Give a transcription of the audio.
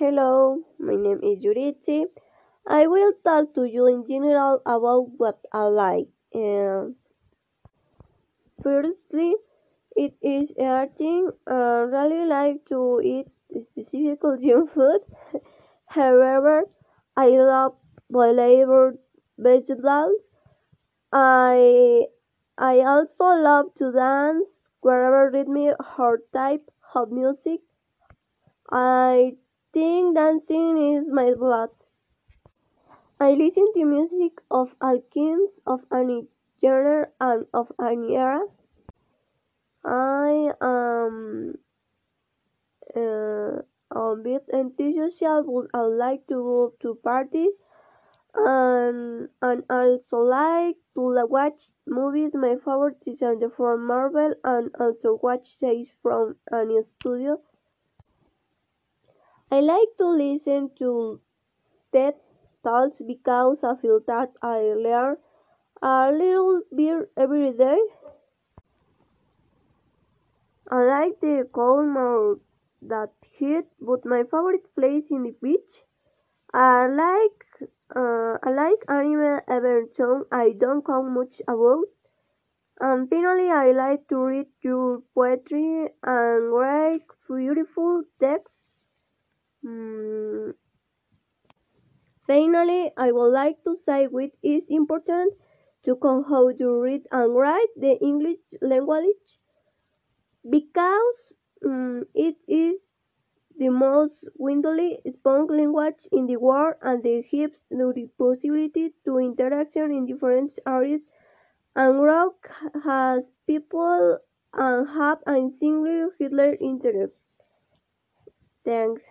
Hello, my name is Yuritsi. I will talk to you in general about what I like. Um, firstly, it is eating. I really like to eat specific junk food. However, I love flavored vegetables. I I also love to dance whatever rhythm or type of music. I think dancing is my blood. I listen to music of all kinds, of any genre and of any era. I am uh, a bit antisocial, but I like to go to parties and and also like to watch movies. My favorite is from Marvel and also watch series from any studio. I like to listen to TED Talks because I feel that I learn a little bit every day. I like the cold more that heat, but my favorite place in the beach. I like uh, I like anime though I don't know much about. And finally, I like to read your poetry and write beautiful texts. Mm, Finally, I would like to say it is important to know how to read and write the English language because mm, it is the most widely spoken language in the world and it gives the possibility to interaction in different areas and work as people and have a single Hitler interest. Thanks.